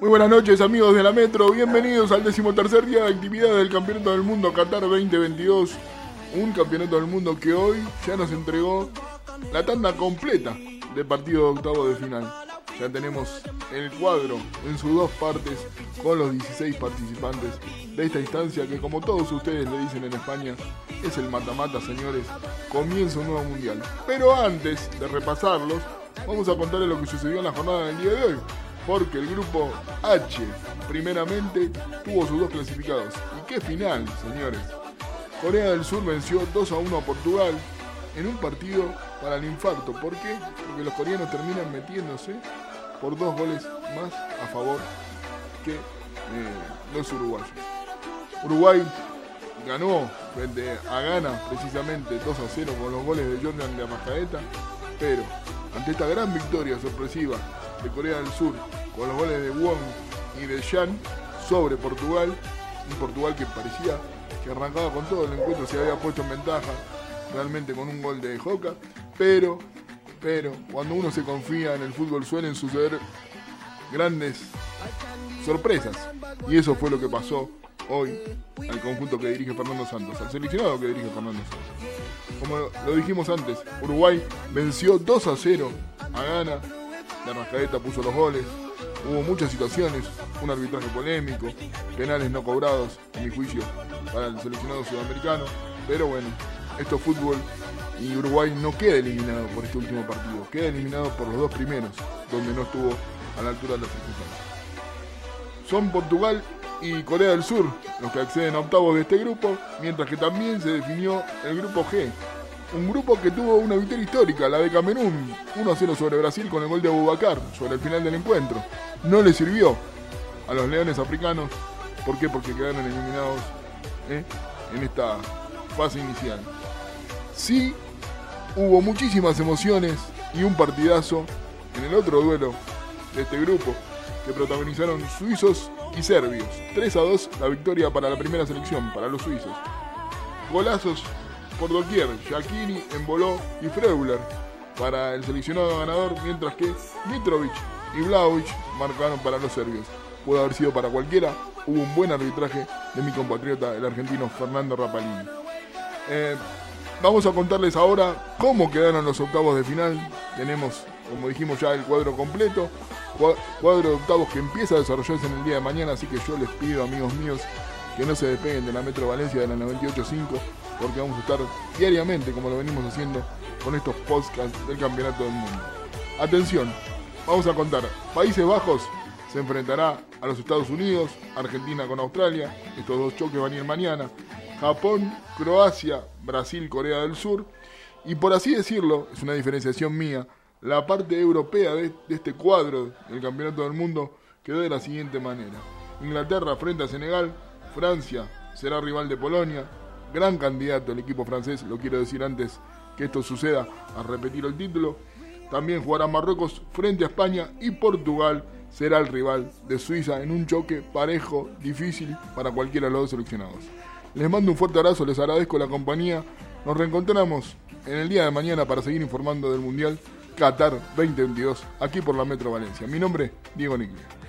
Muy buenas noches amigos de la Metro, bienvenidos al decimotercer día de actividad del Campeonato del Mundo Qatar 2022. Un Campeonato del Mundo que hoy ya nos entregó la tanda completa de partido de octavo de final. Ya tenemos el cuadro en sus dos partes con los 16 participantes de esta instancia que como todos ustedes le dicen en España es el mata-mata señores, comienza un nuevo mundial. Pero antes de repasarlos, vamos a contarles lo que sucedió en la jornada del día de hoy. Porque el grupo H, primeramente, tuvo sus dos clasificados. ¿Y qué final, señores? Corea del Sur venció 2 a 1 a Portugal en un partido para el infarto. ¿Por qué? Porque los coreanos terminan metiéndose por dos goles más a favor que eh, los uruguayos. Uruguay ganó frente a Ghana precisamente 2 a 0 con los goles de Jordan de Amajadeta, pero ante esta gran victoria sorpresiva de Corea del Sur con los goles de Wong y de Jan sobre Portugal, un Portugal que parecía que arrancaba con todo el encuentro, se había puesto en ventaja realmente con un gol de Joca, pero, pero cuando uno se confía en el fútbol suelen suceder grandes sorpresas. Y eso fue lo que pasó hoy al conjunto que dirige Fernando Santos, al seleccionado que dirige Fernando Santos. Como lo dijimos antes, Uruguay venció 2 a 0 a Ghana, la Rascaeta puso los goles, hubo muchas situaciones, un arbitraje polémico, penales no cobrados, en mi juicio, para el seleccionado sudamericano, pero bueno, esto es fútbol y Uruguay no queda eliminado por este último partido, queda eliminado por los dos primeros, donde no estuvo a la altura de las circunstancias. Son Portugal y Corea del Sur los que acceden a octavos de este grupo, mientras que también se definió el grupo G. Un grupo que tuvo una victoria histórica, la de Camerún, 1-0 sobre Brasil con el gol de Abubakar sobre el final del encuentro. No le sirvió a los leones africanos. ¿Por qué? Porque quedaron eliminados ¿eh? en esta fase inicial. Sí, hubo muchísimas emociones y un partidazo en el otro duelo de este grupo que protagonizaron suizos y serbios. 3 a 2 la victoria para la primera selección, para los suizos. Golazos por doquier, Shakiri, Emboló y Freuler para el seleccionado ganador, mientras que Mitrovic y Vlaovic marcaron para los serbios. Pudo haber sido para cualquiera, hubo un buen arbitraje de mi compatriota, el argentino Fernando Rapalini. Eh, vamos a contarles ahora cómo quedaron los octavos de final. Tenemos, como dijimos ya, el cuadro completo cuadro de octavos que empieza a desarrollarse en el día de mañana, así que yo les pido, amigos míos, que no se despeguen de la Metro Valencia de la 98.5, porque vamos a estar diariamente, como lo venimos haciendo, con estos podcasts del Campeonato del Mundo. Atención, vamos a contar. Países Bajos se enfrentará a los Estados Unidos, Argentina con Australia, estos dos choques van a ir mañana, Japón, Croacia, Brasil, Corea del Sur, y por así decirlo, es una diferenciación mía, la parte europea de, este cuadro del Campeonato del Mundo quedó de la siguiente manera. Inglaterra frente a Senegal, Francia será rival de Polonia, gran candidato el equipo francés, lo quiero decir antes que esto suceda a repetir el título. También jugará Marruecos frente a España y Portugal será el rival de Suiza en un choque parejo, difícil para cualquiera de los dos seleccionados. Les mando un fuerte abrazo, les agradezco la compañía. Nos reencontramos en el día de mañana para seguir informando del Mundial Qatar 2022, aquí por la Metro Valencia. Mi nombre, Diego Niclia.